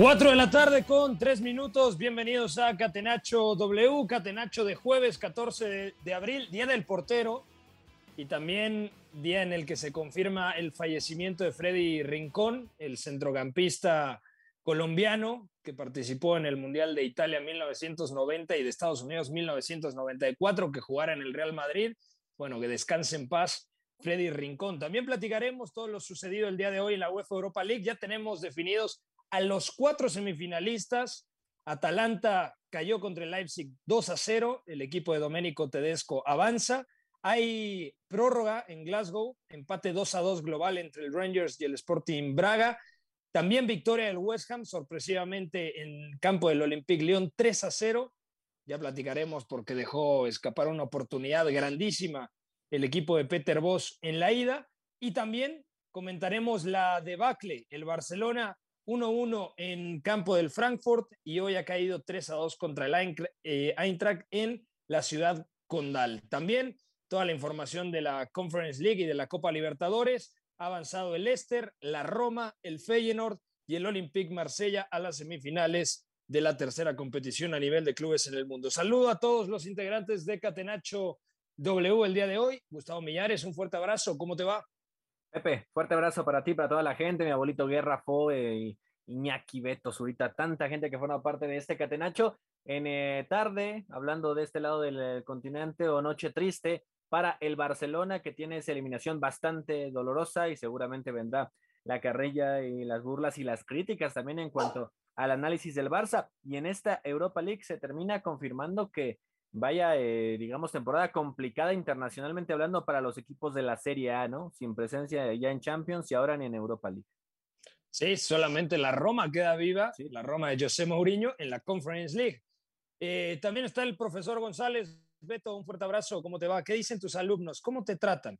4 de la tarde con 3 minutos. Bienvenidos a Catenacho W, Catenacho de jueves 14 de, de, abril, día del portero y también día en el que se confirma el fallecimiento de Freddy Rincón, el centrocampista colombiano que participó en el Mundial de Italia 1990 y de Estados Unidos 1994, que jugara en el Real Madrid. Bueno, que descanse en paz Freddy Rincón. También platicaremos todo lo sucedido el día de hoy en la UEFA Europa League. Ya tenemos definidos a los cuatro semifinalistas. Atalanta cayó contra el Leipzig 2 a 0. El equipo de Domenico Tedesco avanza. Hay prórroga en Glasgow, empate 2 a 2 global entre el Rangers y el Sporting Braga. También victoria del West Ham, sorpresivamente en campo del Olympique Lyon 3 a 0. Ya platicaremos porque dejó escapar una oportunidad grandísima el equipo de Peter Boss en la ida. Y también comentaremos la debacle, el Barcelona 1-1 en campo del Frankfurt y hoy ha caído 3 a 2 contra el eh, Eintracht en la ciudad condal. También toda la información de la Conference League y de la Copa Libertadores. Ha avanzado el Leicester, la Roma, el Feyenoord y el Olympique Marsella a las semifinales de la tercera competición a nivel de clubes en el mundo. Saludo a todos los integrantes de Catenacho W el día de hoy. Gustavo Millares, un fuerte abrazo. ¿Cómo te va? Pepe, fuerte abrazo para ti, para toda la gente, mi abuelito Guerra, Foe Iñaki, Beto, Zurita, tanta gente que forma parte de este catenacho. En eh, tarde, hablando de este lado del continente o noche triste para el Barcelona, que tiene esa eliminación bastante dolorosa y seguramente vendrá la carrilla y las burlas y las críticas también en cuanto al análisis del Barça. Y en esta Europa League se termina confirmando que vaya, eh, digamos, temporada complicada internacionalmente hablando para los equipos de la Serie A, ¿no? Sin presencia ya en Champions y ahora ni en Europa League. Sí, solamente la Roma queda viva, Sí. la Roma de José Mourinho en la Conference League. Eh, también está el profesor González. Beto, un fuerte abrazo. ¿Cómo te va? ¿Qué dicen tus alumnos? ¿Cómo te tratan?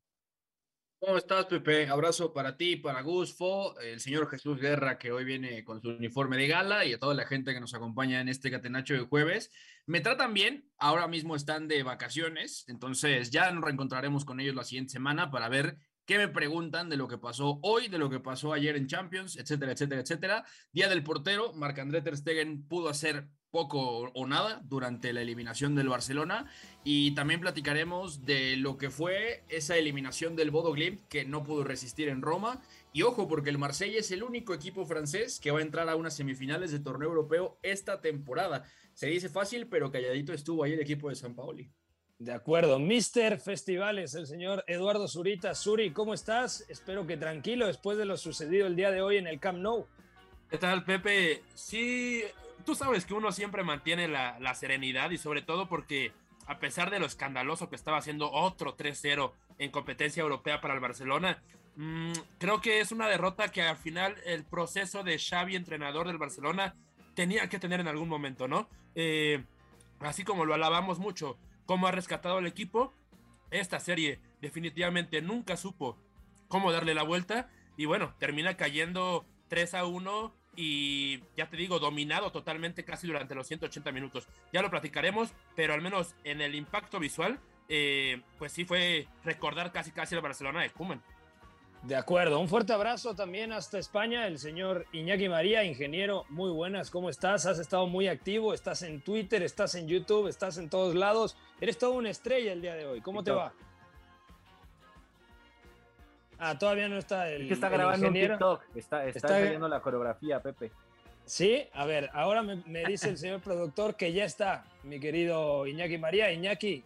¿Cómo estás, Pepe? Abrazo para ti, para Gus, Fo, el señor Jesús Guerra, que hoy viene con su uniforme de gala, y a toda la gente que nos acompaña en este catenacho de jueves. Me tratan bien, ahora mismo están de vacaciones, entonces ya nos reencontraremos con ellos la siguiente semana para ver qué me preguntan de lo que pasó hoy, de lo que pasó ayer en Champions, etcétera, etcétera, etcétera. Día del portero, Marc-André Ter Stegen pudo hacer poco o nada durante la eliminación del Barcelona y también platicaremos de lo que fue esa eliminación del Bodo Glimt que no pudo resistir en Roma y ojo porque el Marsella es el único equipo francés que va a entrar a unas semifinales de torneo europeo esta temporada. Se dice fácil, pero calladito estuvo ahí el equipo de San Paoli. De acuerdo, Mister Festivales, el señor Eduardo Zurita. Suri, ¿cómo estás? Espero que tranquilo después de lo sucedido el día de hoy en el Camp Nou. ¿Qué tal, Pepe? Sí, tú sabes que uno siempre mantiene la, la serenidad y sobre todo porque a pesar de lo escandaloso que estaba haciendo otro 3-0 en competencia europea para el Barcelona, mmm, creo que es una derrota que al final el proceso de Xavi, entrenador del Barcelona, tenía que tener en algún momento, ¿no? Eh, así como lo alabamos mucho, cómo ha rescatado el equipo, esta serie definitivamente nunca supo cómo darle la vuelta y bueno, termina cayendo 3 a 1 y ya te digo, dominado totalmente casi durante los 180 minutos. Ya lo platicaremos, pero al menos en el impacto visual, eh, pues sí fue recordar casi casi el Barcelona de Kuman. De acuerdo, un fuerte abrazo también hasta España, el señor Iñaki María, ingeniero, muy buenas, ¿cómo estás? Has estado muy activo, estás en Twitter, estás en YouTube, estás en todos lados, eres todo una estrella el día de hoy, ¿cómo te va? Ah, todavía no está el. Es que está grabando un TikTok, está, está, está la coreografía, Pepe. Sí, a ver, ahora me, dice el señor productor que ya está, mi querido Iñaki María. Iñaki.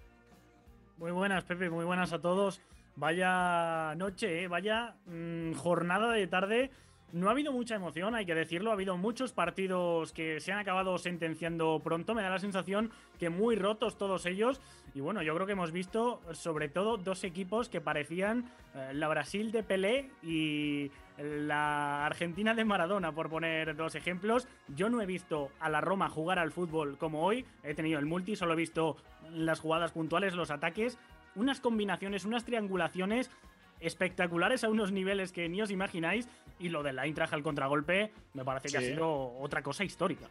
Muy buenas, Pepe, muy buenas a todos. Vaya noche, ¿eh? vaya mm, jornada de tarde no ha habido mucha emoción, hay que decirlo. Ha habido muchos partidos que se han acabado sentenciando pronto. Me da la sensación que muy rotos todos ellos. Y bueno, yo creo que hemos visto sobre todo dos equipos que parecían eh, la Brasil de Pelé y la Argentina de Maradona, por poner dos ejemplos. Yo no he visto a la Roma jugar al fútbol como hoy. He tenido el multi, solo he visto las jugadas puntuales, los ataques unas combinaciones, unas triangulaciones espectaculares a unos niveles que ni os imagináis. Y lo del Eintracht al contragolpe me parece que ha sido otra cosa histórica.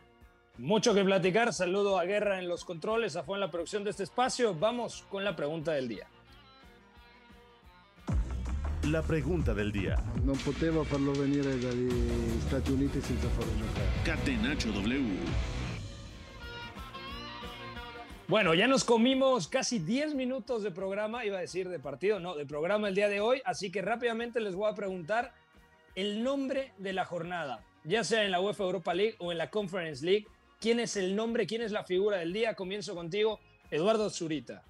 Mucho que platicar. Saludo a Guerra en los controles, a Fue en la producción de este espacio. Vamos con la pregunta del día. La pregunta del día. No poteva farlo venire dagli Stati Uniti senza farlo giocare. Catenaccio W. Bueno, ya nos comimos casi 10 minutos de programa, iba a decir de partido, no, de programa el día de hoy, así que rápidamente les voy a preguntar el nombre de la jornada, ya sea en la UEFA Europa League o en la Conference League. ¿Quién es el nombre? ¿Quién es la figura del día? Comienzo contigo, Eduardo Zurita.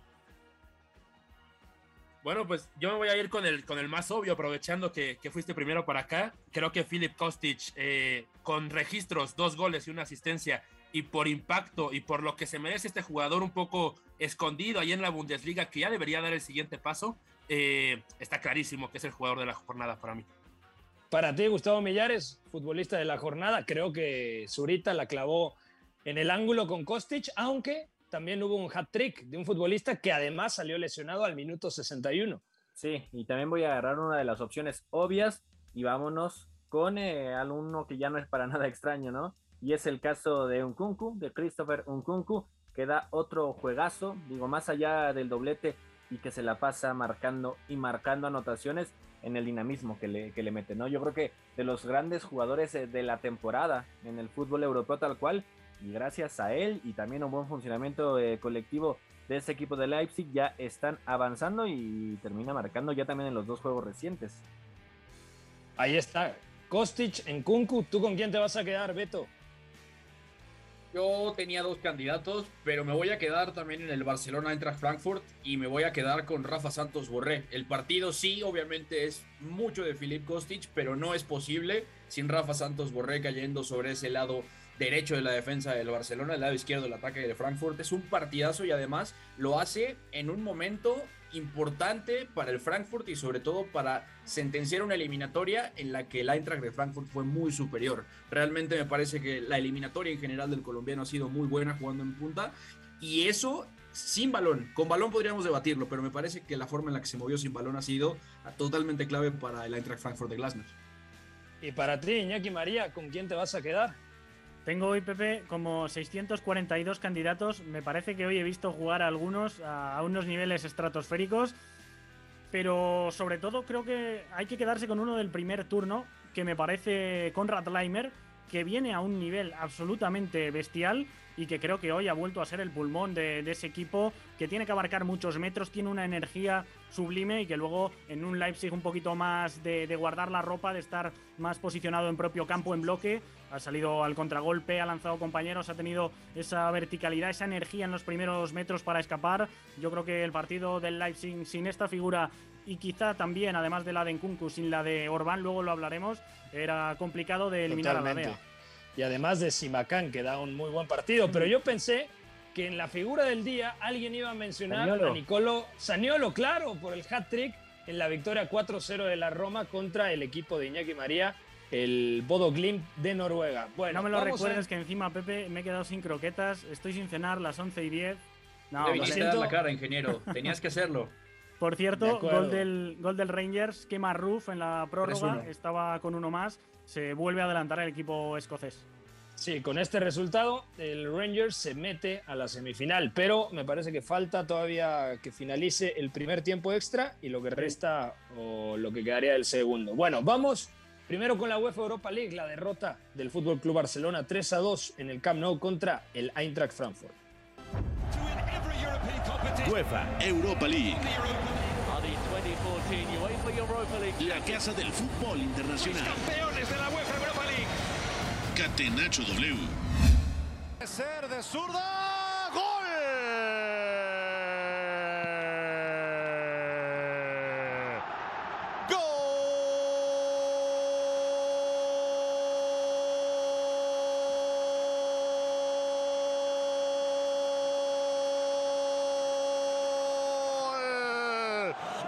Bueno, pues yo me voy a ir con el, con el más obvio, aprovechando que, fuiste primero para acá. Creo que Philip Kostic, eh, con registros, dos goles y una asistencia, y por impacto y por lo que se merece este jugador un poco escondido ahí en la Bundesliga, que ya debería dar el siguiente paso, eh, está clarísimo que es el jugador de la jornada para mí. Para ti, Gustavo Millares, futbolista de la jornada, creo que Zurita la clavó en el ángulo con Kostic, aunque también hubo un hat-trick de un futbolista que además salió lesionado al minuto 61. Sí, y también voy a agarrar una de las opciones obvias y vámonos con eh, alumno que ya no es para nada extraño, ¿no? Y es el caso de Unkunku, de Christopher Unkunku, que da otro juegazo, digo, más allá del doblete y que se la pasa marcando y marcando anotaciones en el dinamismo que le, que le mete, ¿no? Yo creo que de los grandes jugadores eh, de la temporada en el fútbol europeo tal cual, y gracias a él y también un buen funcionamiento eh, colectivo de ese equipo de Leipzig, ya están avanzando y termina marcando ya también en los dos juegos recientes. Ahí está, Kostic en Kunku, ¿tú con quién te vas a quedar, Beto? Yo tenía dos candidatos, pero me voy a quedar también en el Barcelona Eintracht Frankfurt y me voy a quedar con Rafa Santos Borré. El partido sí, obviamente es mucho de Filip Kostic, pero no es posible sin Rafa Santos Borré cayendo sobre ese lado derecho de la defensa del Barcelona, el lado izquierdo del ataque de Frankfurt. Es un partidazo y además lo hace en un momento importante para el Frankfurt y sobre todo para sentenciar una eliminatoria en la que el Eintracht de Frankfurt fue muy superior. Realmente me parece que la eliminatoria en general del colombiano ha sido muy buena jugando en punta y eso sin balón. Con balón podríamos debatirlo, pero me parece que la forma en la que se movió sin balón ha sido totalmente clave para el Eintracht Frankfurt de Glasner. Y para ti, Iñaki María, ¿con quién te vas a quedar? Tengo hoy, Pepe, como 642 candidatos. Me parece que hoy he visto jugar a algunos a unos niveles estratosféricos. Pero sobre todo creo que hay que quedarse con uno del primer turno, que me parece Conrad Leimer, que viene a un nivel absolutamente bestial y que creo que hoy ha vuelto a ser el pulmón de, ese equipo que tiene que abarcar muchos metros, tiene una energía sublime y que luego en un Leipzig un poquito más de, guardar la ropa, de estar más posicionado en propio campo en bloque, ha salido al contragolpe, ha lanzado compañeros, ha tenido esa verticalidad, esa energía en los primeros metros para escapar. Yo creo que el partido del Leipzig sin esta figura y quizá también, además de la de Nkunku, sin la de Orbán, luego lo hablaremos, era complicado de eliminar a la DEA y además de Simacán, que da un muy buen partido. Pero yo pensé que en la figura del día alguien iba a mencionar a Nicolo Saniolo, claro, por el hat-trick en la victoria 4-0 de la Roma contra el equipo de Iñaki María, el Bodo Glimt de Noruega. Bueno, no me lo recuerdes que encima, Pepe, me he quedado sin croquetas, estoy sin cenar las 11 y 10. No, Debiste dar la cara, ingeniero, tenías que hacerlo. Por cierto, gol del, gol del Rangers, quema Roof en la prórroga, 3-1. estaba con uno más, se vuelve a adelantar el equipo escocés. Sí, con este resultado, el Rangers se mete a la semifinal, pero me parece que falta todavía que finalice el primer tiempo extra y lo que resta o lo que quedaría del segundo. Bueno, vamos primero con la UEFA Europa League, la derrota del Fútbol Club Barcelona 3 a 2 en el Camp Nou contra el Eintracht Frankfurt. UEFA Europa League. La casa del fútbol internacional. Campeones de la UEFA Europa League. Catenacho W. Ser de zurda. ¡Gol! ¡Gol!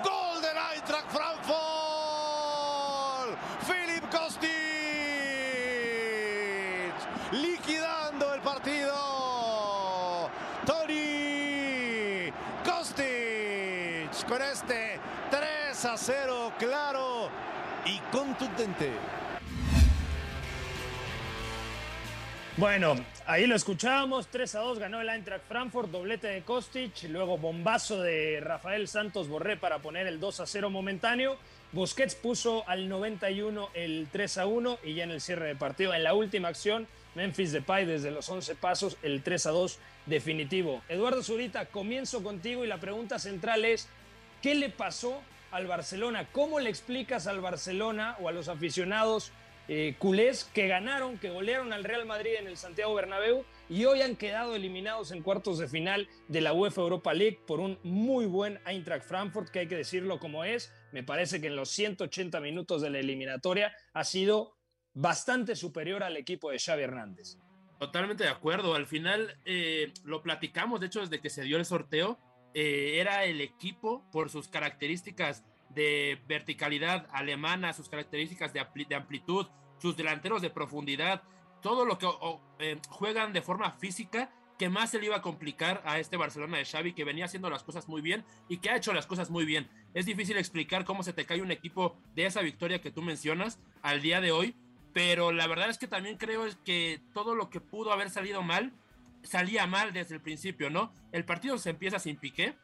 ¡Gol del Eintracht Frankfurt! ¡Philip Kostic! Liquidando el partido. Tony Con este 3 a 0 claro y contundente. Bueno, ahí lo escuchábamos, 3 a 2 ganó el Eintracht Frankfurt, doblete de Kostic, luego bombazo de Rafael Santos Borré para poner el 2 a 0 momentáneo. Busquets puso al 91 el 3 a 1 y ya en el cierre de partido, en la última acción, Memphis Depay desde los 11 pasos, el 3 a 2 definitivo. Eduardo Zurita, comienzo contigo y la pregunta central es, ¿qué le pasó al Barcelona? ¿Cómo le explicas al Barcelona o a los aficionados eh, culés que ganaron, que golearon al Real Madrid en el Santiago Bernabéu y hoy han quedado eliminados en cuartos de final de la UEFA Europa League por un muy buen Eintracht Frankfurt, que hay que decirlo como es. Me parece que en los 180 minutos de la eliminatoria ha sido bastante superior al equipo de Xavi Hernández. Totalmente de acuerdo. Al final eh, lo platicamos, de hecho, desde que se dio el sorteo, eh, era el equipo por sus características de verticalidad alemana, sus características de, ampli- de amplitud, sus delanteros de profundidad, todo lo que eh, juegan de forma física que más se le iba a complicar a este Barcelona de Xavi que venía haciendo las cosas muy bien y que ha hecho las cosas muy bien. Es difícil explicar cómo se te cae un equipo de esa victoria que tú mencionas al día de hoy, pero la verdad es que también creo que todo lo que pudo haber salido mal salía mal desde el principio, ¿no? El partido se empieza sin piqué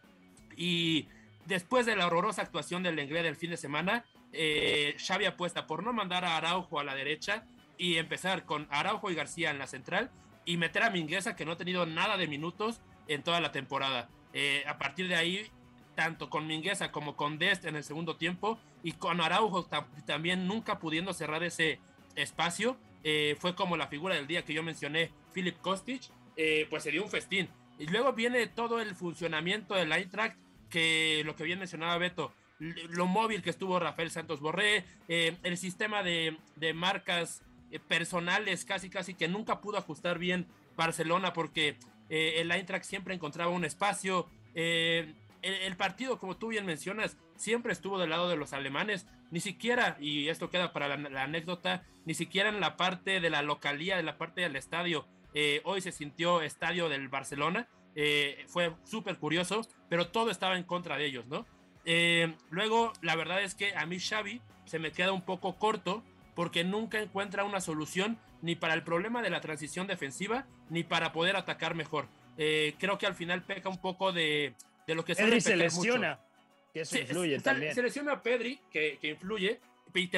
y después de la horrorosa actuación del Lenglet del fin de semana, eh, Xavi apuesta por no mandar a Araujo a la derecha y empezar con Araujo y García en la central y meter a Mingueza que no ha tenido nada de minutos en toda la temporada. Eh, a partir de ahí, tanto con Mingueza como con Dest en el segundo tiempo y con Araujo tam- también nunca pudiendo cerrar ese espacio, eh, fue como la figura del día que yo mencioné, Philip Kostic, eh, pues se dio un festín. Y luego viene todo el funcionamiento del Eintracht, que lo que bien mencionaba Beto, lo móvil que estuvo Rafael Santos Borré, eh, el sistema de, de marcas eh, personales casi casi que nunca pudo ajustar bien Barcelona porque eh, el Eintracht siempre encontraba un espacio. el, el partido, como tú bien mencionas, siempre estuvo del lado de los alemanes, ni siquiera, y esto queda para la, la anécdota, ni siquiera en la parte de la localía, de la parte del estadio, eh, hoy se sintió estadio del Barcelona, eh, fue súper curioso, pero todo estaba en contra de ellos, ¿no? Eh, luego, la verdad es que a mí Xavi se me queda un poco corto porque nunca encuentra una solución ni para el problema de la transición defensiva ni para poder atacar mejor. Creo que al final peca un poco de, de lo que Pedri se mucho. lesiona, que eso Sí, influye también. Se lesiona a Pedri, que, que influye,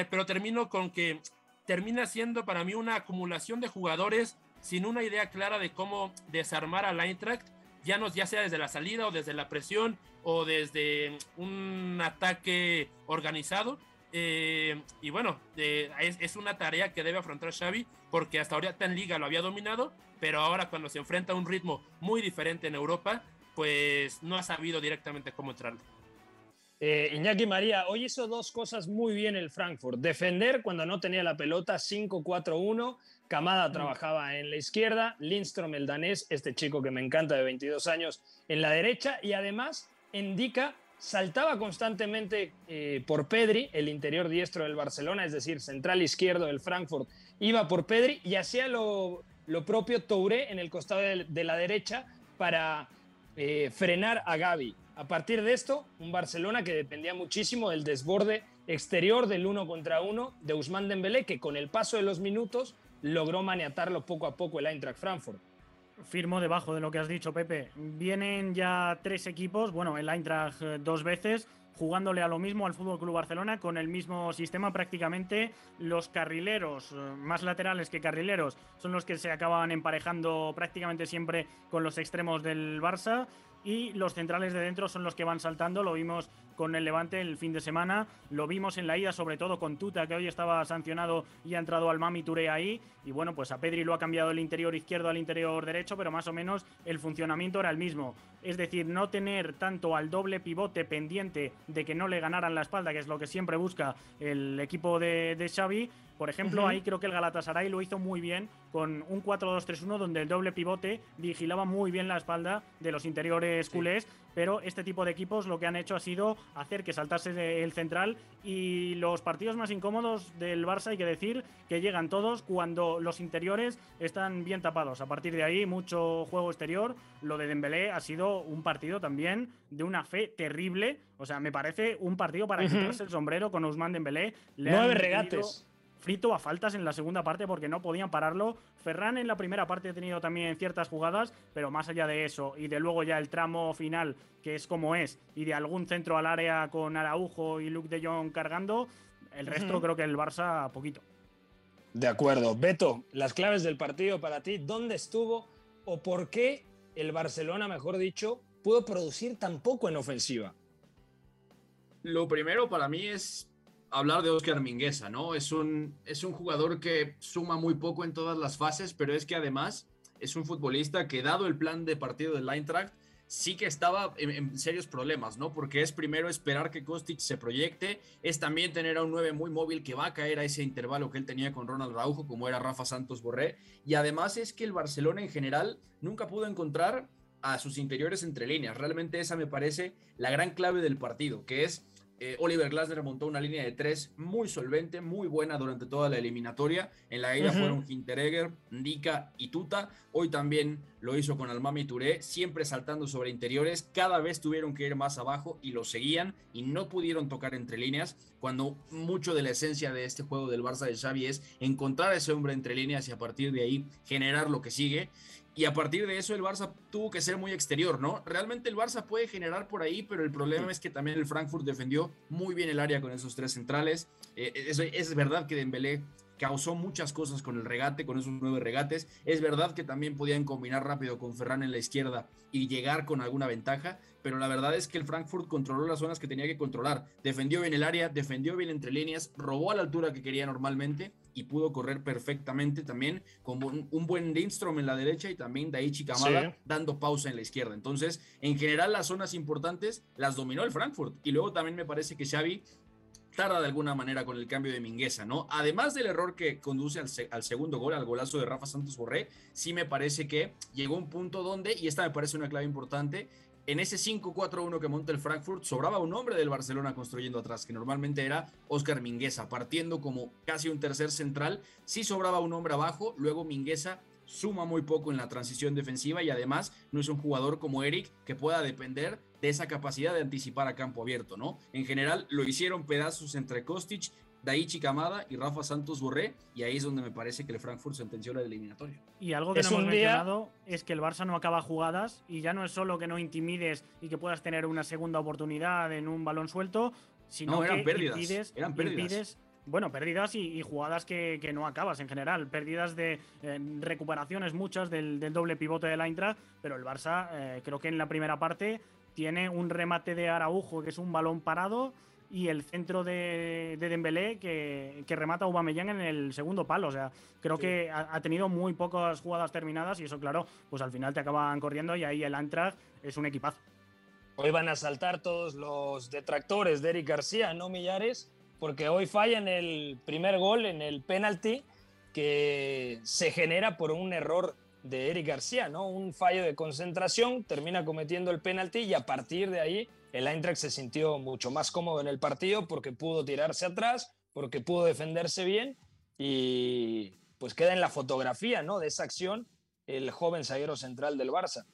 pero termino con que termina siendo para mí una acumulación de jugadores sin una idea clara de cómo desarmar al Eintracht, ya, no, ya sea desde la salida o desde la presión o desde un ataque organizado. Eh, y bueno, eh, es, una tarea que debe afrontar Xavi porque hasta ahorita en liga lo había dominado, pero ahora cuando se enfrenta a un ritmo muy diferente en Europa, pues no ha sabido directamente cómo entrarle. Eh, Iñaki María, hoy hizo dos cosas muy bien el Frankfurt. Defender cuando no tenía la pelota, 5-4-1. Camada trabajaba en la izquierda, Lindstrom, el danés, este chico que me encanta de 22 años, en la derecha. Y además, Indica saltaba constantemente eh, por Pedri, el interior diestro del Barcelona, es decir, central izquierdo del Frankfurt, iba por Pedri y hacía lo, lo propio Touré en el costado de, de la derecha para eh, frenar a Gaby. A partir de esto, un Barcelona que dependía muchísimo del desborde exterior del uno contra uno de Usman Dembélé, que con el paso de los minutos logró maniatarlo poco a poco el Eintracht Frankfurt. Firmo debajo de lo que has dicho, Pepe. Vienen ya tres equipos, bueno, el Eintracht eh, dos veces, jugándole a lo mismo al Fútbol Club Barcelona con el mismo sistema prácticamente. Los carrileros, eh, más laterales que carrileros, son los que se acaban emparejando prácticamente siempre con los extremos del Barça y los centrales de dentro son los que van saltando. Lo vimos con el Levante el fin de semana, lo vimos en la ida, sobre todo con Tuta, que hoy estaba sancionado y ha entrado al Mami Touré ahí. Y bueno, pues a Pedri lo ha cambiado el interior izquierdo al interior derecho, pero más o menos el funcionamiento era el mismo. Es decir, no tener tanto al doble pivote pendiente de que no le ganaran la espalda, que es lo que siempre busca el equipo de, de Xavi, por ejemplo, ahí creo que el Galatasaray lo hizo muy bien con un 4-2-3-1 donde el doble pivote vigilaba muy bien la espalda de los interiores culés, pero este tipo de equipos lo que han hecho ha sido hacer que saltase el central y los partidos más incómodos del Barça hay que decir que llegan todos cuando los interiores están bien tapados. A partir de ahí mucho juego exterior. Lo de Dembélé ha sido un partido también de una fe terrible. O sea, me parece un partido para quitarse el sombrero con Ousmane Dembélé. Nueve regates frito a faltas en la segunda parte porque no podían pararlo. Ferran en la primera parte ha tenido también ciertas jugadas, pero más allá de eso y de luego ya el tramo final, que es como es, y de algún centro al área con Araujo y Luke de Jong cargando, el resto creo que el Barça poquito. De acuerdo. Beto, las claves del partido para ti, ¿dónde estuvo o por qué el Barcelona, mejor dicho, pudo producir tan poco en ofensiva? Lo primero para mí es hablar de Oscar Mingueza, ¿no? Es un, es un jugador que suma muy poco en todas las fases, pero es que además es un futbolista que, dado el plan de partido del Eintracht, sí que estaba en, serios problemas, ¿no? Porque es primero esperar que Kostic se proyecte, es también tener a un 9 muy móvil que va a caer a ese intervalo que él tenía con Ronald Raujo, como era Rafa Santos Borré, y además es que el Barcelona en general nunca pudo encontrar a sus interiores entre líneas. Realmente esa me parece la gran clave del partido, que es eh, Oliver Glasner montó una línea de tres muy solvente, muy buena durante toda la eliminatoria. En la ida fueron Hinteregger, Ndika y Tuta. Hoy también lo hizo con Almami Touré, siempre saltando sobre interiores. Cada vez tuvieron que ir más abajo y lo seguían y no pudieron tocar entre líneas. Cuando mucho de la esencia de este juego del Barça de Xavi es encontrar a ese hombre entre líneas y a partir de ahí generar lo que sigue. Y a partir de eso el Barça tuvo que ser muy exterior, ¿no? Realmente el Barça puede generar por ahí, pero el problema es que también el Frankfurt defendió muy bien el área con esos tres centrales. Eh, es, es, verdad que Dembélé causó muchas cosas con el regate, con esos nueve regates. Es verdad que también podían combinar rápido con Ferran en la izquierda y llegar con alguna ventaja, pero la verdad es que el Frankfurt controló las zonas que tenía que controlar. Defendió bien el área, defendió bien entre líneas, robó a la altura que quería normalmente y pudo correr perfectamente también con un, buen Lindstrom en la derecha y también Daichi Kamada dando pausa en la izquierda. Entonces, en general, las zonas importantes las dominó el Frankfurt. Y luego también me parece que Xavi tarda de alguna manera con el cambio de Mingueza, ¿no? Además del error que conduce al, al, segundo gol, al golazo de Rafa Santos Borré, sí me parece que llegó un punto donde, y esta me parece una clave importante, en ese 5-4-1 que monta el Frankfurt, sobraba un hombre del Barcelona construyendo atrás, que normalmente era Oscar Mingueza, partiendo como casi un tercer central. Sí sobraba un hombre abajo, luego Mingueza suma muy poco en la transición defensiva y además no es un jugador como Eric que pueda depender de esa capacidad de anticipar a campo abierto, ¿no? En general lo hicieron pedazos entre Kostic Daichi Kamada y Rafa Santos Borré, y ahí es donde me parece que el Frankfurt sentenció la eliminatoria. Y algo que no hemos mencionado es que el Barça no acaba jugadas, y ya no es solo que no intimides y que puedas tener una segunda oportunidad en un balón suelto, sino no, eran que pérdidas, eran pérdidas. bueno, pérdidas y, jugadas que, no acabas en general. Pérdidas de eh, recuperaciones muchas del, doble pivote de la Intra, pero el Barça eh, creo que en la primera parte tiene un remate de Araujo que es un balón parado y el centro de, de Dembélé que, que, remata a Aubameyang en el segundo palo. O sea, creo que ha, tenido muy pocas jugadas terminadas y eso, claro, pues al final te acaban corriendo y ahí el Eintracht es un equipazo. Hoy van a saltar todos los detractores de Eric García, no Millares, porque hoy fallan el primer gol en el penalti que se genera por un error de Eric García, ¿no? Un fallo de concentración, termina cometiendo el penalti y a partir de ahí el Eintracht se sintió mucho más cómodo en el partido porque pudo tirarse atrás, porque pudo defenderse bien y pues queda en la fotografía ¿no? de esa acción el joven zaguero central del Barça.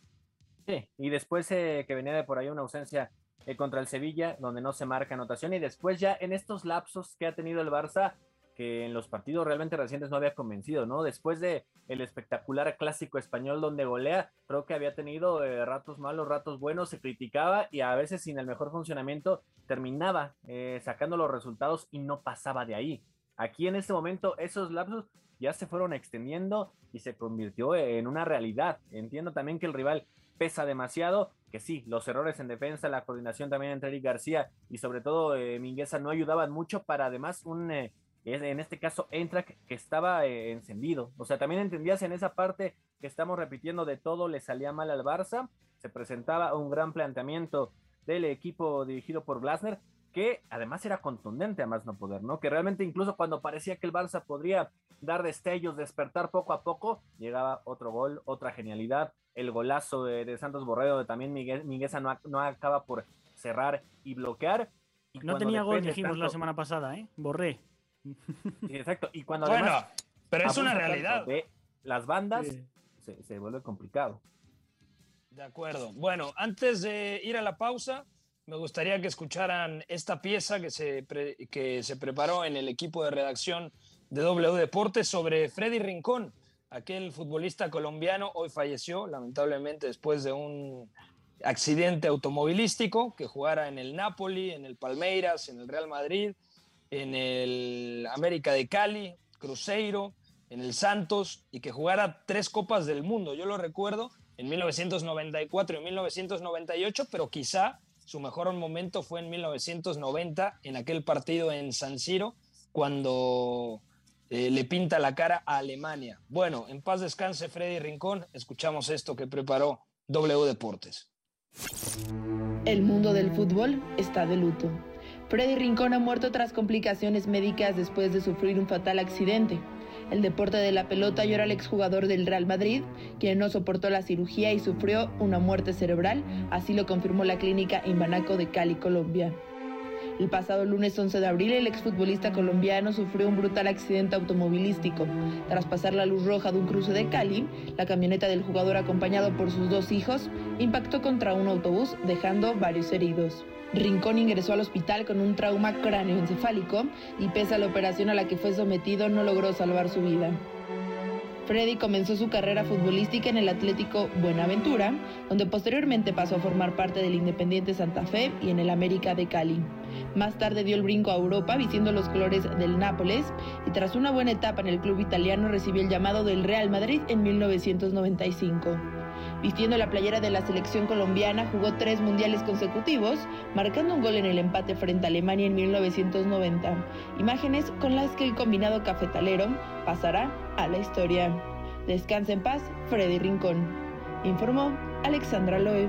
Sí, y después eh, que venía de por ahí una ausencia eh, contra el Sevilla, donde no se marca anotación, y después ya en estos lapsos que ha tenido el Barça, que en los partidos realmente recientes no había convencido, ¿no? Después de el espectacular clásico español donde golea, creo que había tenido eh, ratos malos, ratos buenos, se criticaba y a veces sin el mejor funcionamiento terminaba eh, sacando los resultados y no pasaba de ahí. Aquí en este momento esos lapsos ya se fueron extendiendo y se convirtió en una realidad. Entiendo también que el rival pesa demasiado, que sí, los errores en defensa, la coordinación también entre Eric García y sobre todo eh, Mingueza no ayudaban mucho para además un en este caso Eintracht que estaba eh, encendido. O sea, también entendías en esa parte que estamos repitiendo de todo le salía mal al Barça, se presentaba un gran planteamiento del equipo dirigido por Glasner, que además era contundente a más no poder, ¿no? Que realmente incluso cuando parecía que el Barça podría dar destellos, despertar poco a poco, llegaba otro gol, otra genialidad, el golazo de, Santos Borrego, de también Miguel, no, no, acaba por cerrar y bloquear. Y no tenía gol, dijimos la semana pasada, ¿eh? Borré. Exacto. Y cuando bueno, pero es una realidad. las bandas se, vuelve complicado. De acuerdo. Bueno, antes de ir a la pausa, me gustaría que escucharan esta pieza que se, que se preparó en el equipo de redacción de W Deportes sobre Freddy Rincón, aquel futbolista colombiano, hoy falleció lamentablemente después de un accidente automovilístico, que jugara en el Napoli, en el Palmeiras, en el Real Madrid en el América de Cali, Cruzeiro, en el Santos y que jugara tres Copas del Mundo. Yo lo recuerdo en 1994 y 1998, pero quizá su mejor momento fue en 1990 en aquel partido en San Siro cuando eh, le pinta la cara a Alemania. Bueno, en paz descanse Freddy Rincón, escuchamos esto que preparó W Deportes. El mundo del fútbol está de luto. Freddy Rincón ha muerto tras complicaciones médicas después de sufrir un fatal accidente. El deporte de la pelota llora al exjugador del Real Madrid, quien no soportó la cirugía y sufrió una muerte cerebral, así lo confirmó la clínica Imbanaco de Cali, Colombia. El pasado lunes 11 de abril, el exfutbolista colombiano sufrió un brutal accidente automovilístico. Tras pasar la luz roja de un cruce de Cali, la camioneta del jugador acompañado por sus dos hijos impactó contra un autobús, dejando varios heridos. Rincón ingresó al hospital con un trauma cráneoencefálico y pese a la operación a la que fue sometido no logró salvar su vida. Freddy comenzó su carrera futbolística en el Atlético Buenaventura, donde posteriormente pasó a formar parte del Independiente Santa Fe y en el América de Cali. Más tarde dio el brinco a Europa vistiendo los colores del Nápoles y tras una buena etapa en el club italiano recibió el llamado del Real Madrid en 1995. Vistiendo la playera de la selección colombiana, jugó tres mundiales consecutivos, marcando un gol en el empate frente a Alemania en 1990. Imágenes con las que el combinado cafetalero pasará a la historia. Descansa en paz, Freddy Rincón. Informó Alexandra Loe.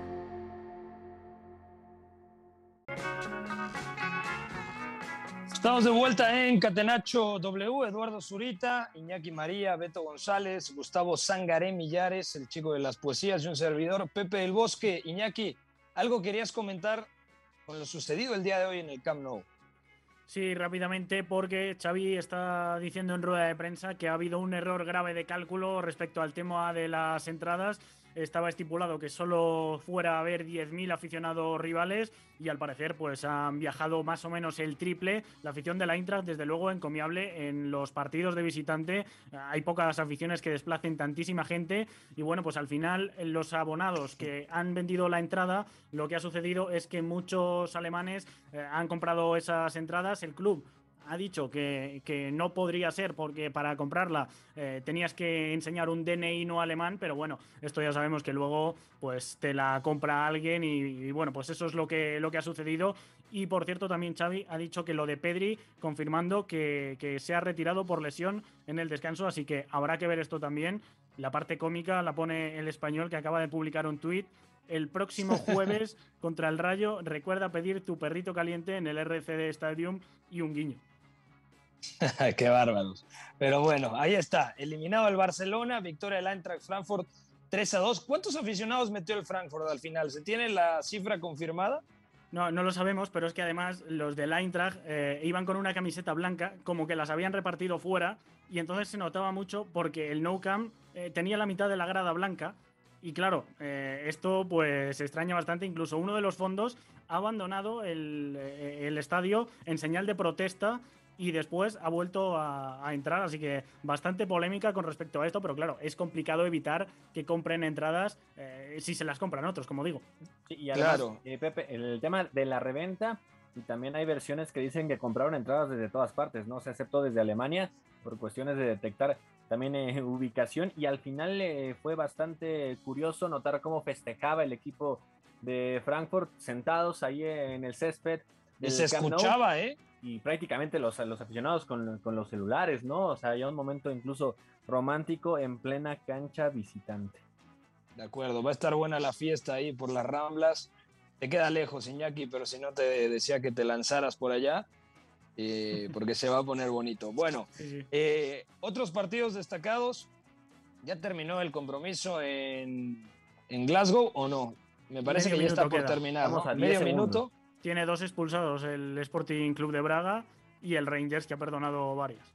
Estamos de vuelta en Catenacho W, Eduardo Zurita, Iñaki María, Beto González, Gustavo Sangaré Millares, el chico de las poesías y un servidor, Pepe del Bosque. Iñaki, ¿algo querías comentar con lo sucedido el día de hoy en el Camp Nou? Sí, rápidamente, porque Xavi está diciendo en rueda de prensa que ha habido un error grave de cálculo respecto al tema de las entradas estaba estipulado que solo fuera a haber 10.000 aficionados rivales y al parecer pues han viajado más o menos el triple. La afición de la Eintracht desde luego encomiable en los partidos de visitante. Hay pocas aficiones que desplacen tantísima gente y bueno pues al final los abonados que han vendido la entrada lo que ha sucedido es que muchos alemanes eh, han comprado esas entradas. El club ha dicho que, que, no podría ser porque para comprarla eh, tenías que enseñar un DNI no alemán, pero bueno, esto ya sabemos que luego pues te la compra alguien y, bueno, pues eso es lo que, lo que ha sucedido. Y por cierto, también Xavi ha dicho que lo de Pedri, confirmando que, que se ha retirado por lesión en el descanso, así que habrá que ver esto también. La parte cómica la pone el español que acaba de publicar un tuit el próximo jueves contra el Rayo. Recuerda pedir tu perrito caliente en el RCD Stadium y un guiño. Qué bárbaros. Pero bueno, ahí está. Eliminado el Barcelona, victoria del Eintracht Frankfurt 3 a 2. ¿Cuántos aficionados metió el Frankfurt al final? ¿Se tiene la cifra confirmada? No, no lo sabemos, pero es que además los del Eintracht eh, iban con una camiseta blanca, como que las habían repartido fuera, y entonces se notaba mucho porque el No Camp eh, tenía la mitad de la grada blanca, y claro, eh, esto pues extraña bastante. Incluso uno de los fondos ha abandonado el, el estadio en señal de protesta y después ha vuelto a, entrar, así que bastante polémica con respecto a esto, pero claro, es complicado evitar que compren entradas eh, si se las compran otros, como digo. y además, claro. Eh, Pepe, el tema de la reventa, y también hay versiones que dicen que compraron entradas desde todas partes, ¿no? se excepto desde Alemania, por cuestiones de detectar también eh, ubicación, y al final fue bastante curioso notar cómo festejaba el equipo de Frankfurt sentados ahí en el césped. Se escuchaba, ¿eh? Y prácticamente los, los aficionados con, con, los celulares, ¿no? O sea, ya un momento incluso romántico en plena cancha visitante. De acuerdo, va a estar buena la fiesta ahí por las Ramblas. Te queda lejos, Iñaki, pero si no te decía que te lanzaras por allá, eh, porque se va a poner bonito. Bueno, eh, otros partidos destacados. ¿Ya terminó el compromiso en, en Glasgow o no? Me parece que ya está por terminar. ¿no? Medio minuto. Tiene dos expulsados, el Sporting Club de Braga y el Rangers, que ha perdonado varias.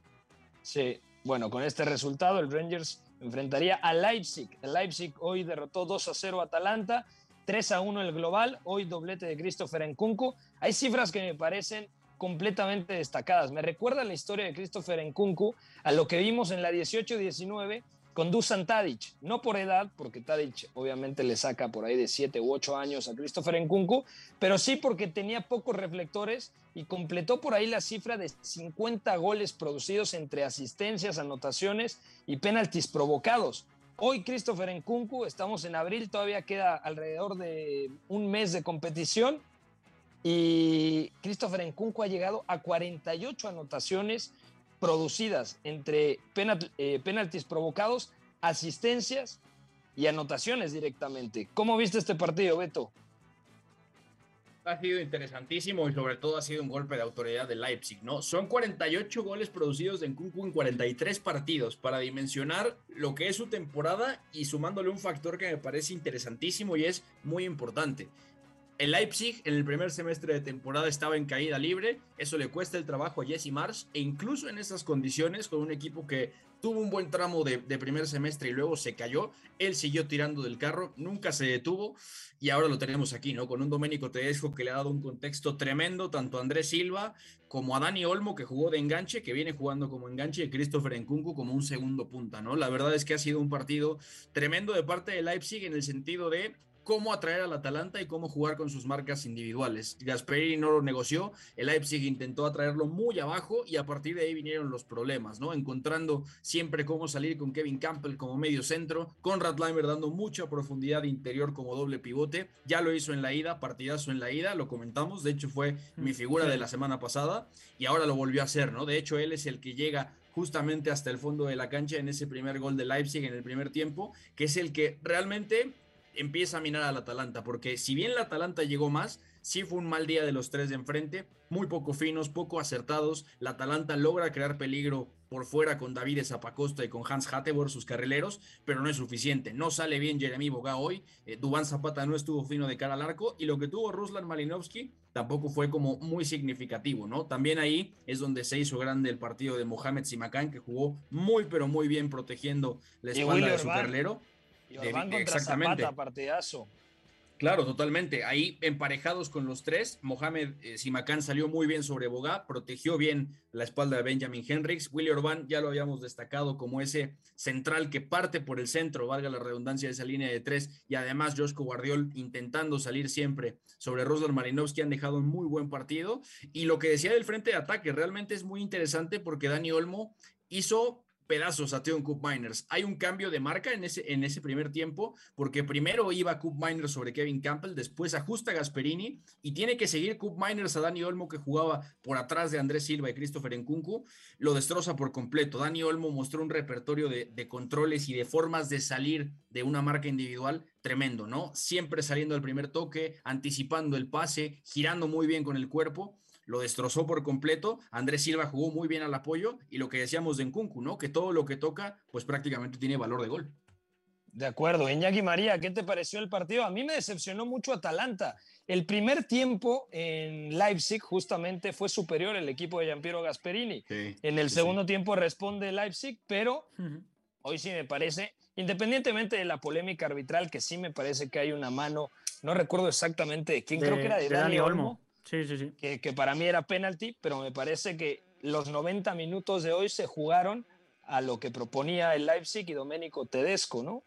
Sí, bueno, con este resultado el Rangers enfrentaría a Leipzig. Leipzig hoy derrotó 2 a 0 a Atalanta, 3 a 1 el global, hoy doblete de Christopher Nkunku. Hay cifras que me parecen completamente destacadas. Me recuerda la historia de Christopher Nkunku a lo que vimos en la 18-19 con Dusan Tadic, no por edad, porque Tadic obviamente le saca por ahí de 7 u 8 años a Christopher Nkunku, pero sí porque tenía pocos reflectores y completó por ahí la cifra de 50 goles producidos entre asistencias, anotaciones y penaltis provocados. Hoy Christopher Nkunku, estamos en abril, todavía queda alrededor de un mes de competición y Christopher Nkunku ha llegado a 48 anotaciones producidas entre eh, penaltis provocados, asistencias y anotaciones directamente. ¿Cómo viste este partido, Beto? Ha sido interesantísimo y sobre todo ha sido un golpe de autoridad de Leipzig, ¿no? Son 48 goles producidos en Kunku en 43 partidos para dimensionar lo que es su temporada y sumándole un factor que me parece interesantísimo y es muy importante. El Leipzig en el primer semestre de temporada estaba en caída libre, eso le cuesta el trabajo a Jesse Marsh e incluso en esas condiciones con un equipo que tuvo un buen tramo de, primer semestre y luego se cayó, él siguió tirando del carro, nunca se detuvo y ahora lo tenemos aquí, ¿no? Con un Domenico Tedesco que le ha dado un contexto tremendo tanto a Andrés Silva como a Dani Olmo que jugó de enganche, que viene jugando como enganche y Christopher Nkunku como un segundo punta, ¿no? La verdad es que ha sido un partido tremendo de parte de Leipzig en el sentido de cómo atraer al Atalanta y cómo jugar con sus marcas individuales. Gasperini no lo negoció, el Leipzig intentó atraerlo muy abajo y a partir de ahí vinieron los problemas, ¿no? Encontrando siempre cómo salir con Kevin Campbell como medio centro, con Ratlimer dando mucha profundidad interior como doble pivote. Ya lo hizo en la ida, partidazo en la ida, lo comentamos, de hecho fue mi figura de la semana pasada y ahora lo volvió a hacer, ¿no? De hecho él es el que llega justamente hasta el fondo de la cancha en ese primer gol de Leipzig en el primer tiempo, que es el que realmente empieza a minar al Atalanta, porque si bien el Atalanta llegó más, sí fue un mal día de los tres de enfrente, muy poco finos, poco acertados. La Atalanta logra crear peligro por fuera con David Zapacosta y con Hans Hattebor, sus carrileros, pero no es suficiente. No sale bien Jeremy Boga hoy. Eh, Dubán Zapata no estuvo fino de cara al arco y lo que tuvo Ruslan Malinovsky tampoco fue como muy significativo, ¿no? También ahí es donde se hizo grande el partido de Mohamed Simakan, que jugó muy, pero muy bien protegiendo la espalda de su carrilero y Orbán contra exactamente. Zapata, partidazo. Claro, totalmente. Ahí emparejados con los tres, Mohamed eh, Simacán salió muy bien sobre Bogá, protegió bien la espalda de Benjamin Hendricks. Willy Orban ya lo habíamos destacado como ese central que parte por el centro, valga la redundancia de esa línea de tres, y además Joshko Guardiol intentando salir siempre sobre Rosler Marinovski han dejado un muy buen partido. Y lo que decía del frente de ataque realmente es muy interesante porque Dani Olmo hizo pedazos a Teon Cup Miners. Hay un cambio de marca en ese, en ese primer tiempo, porque primero iba Cup Miners sobre Kevin Campbell, después ajusta Gasperini y tiene que seguir Cup Miners a Dani Olmo, que jugaba por atrás de Andrés Silva y Christopher Nkunku, lo destroza por completo. Dani Olmo mostró un repertorio de, de controles y de formas de salir de una marca individual tremendo, ¿no? Siempre saliendo al primer toque, anticipando el pase, girando muy bien con el cuerpo lo destrozó por completo. Andrés Silva jugó muy bien al apoyo y lo que decíamos de Nkunku, ¿no? Que todo lo que toca, pues prácticamente tiene valor de gol. De acuerdo. Iñaki María, ¿qué te pareció el partido? A mí me decepcionó mucho Atalanta. El primer tiempo en Leipzig justamente fue superior el equipo de Giampiero Gasperini. en el segundo tiempo responde Leipzig, pero hoy sí me parece, independientemente de la polémica arbitral, que sí me parece que hay una mano, no recuerdo exactamente de quién, creo que era de, Dani Olmo Sí, sí, sí. Que, para mí era penalti, pero me parece que los 90 minutos de hoy se jugaron a lo que proponía el Leipzig y Domenico Tedesco, ¿no?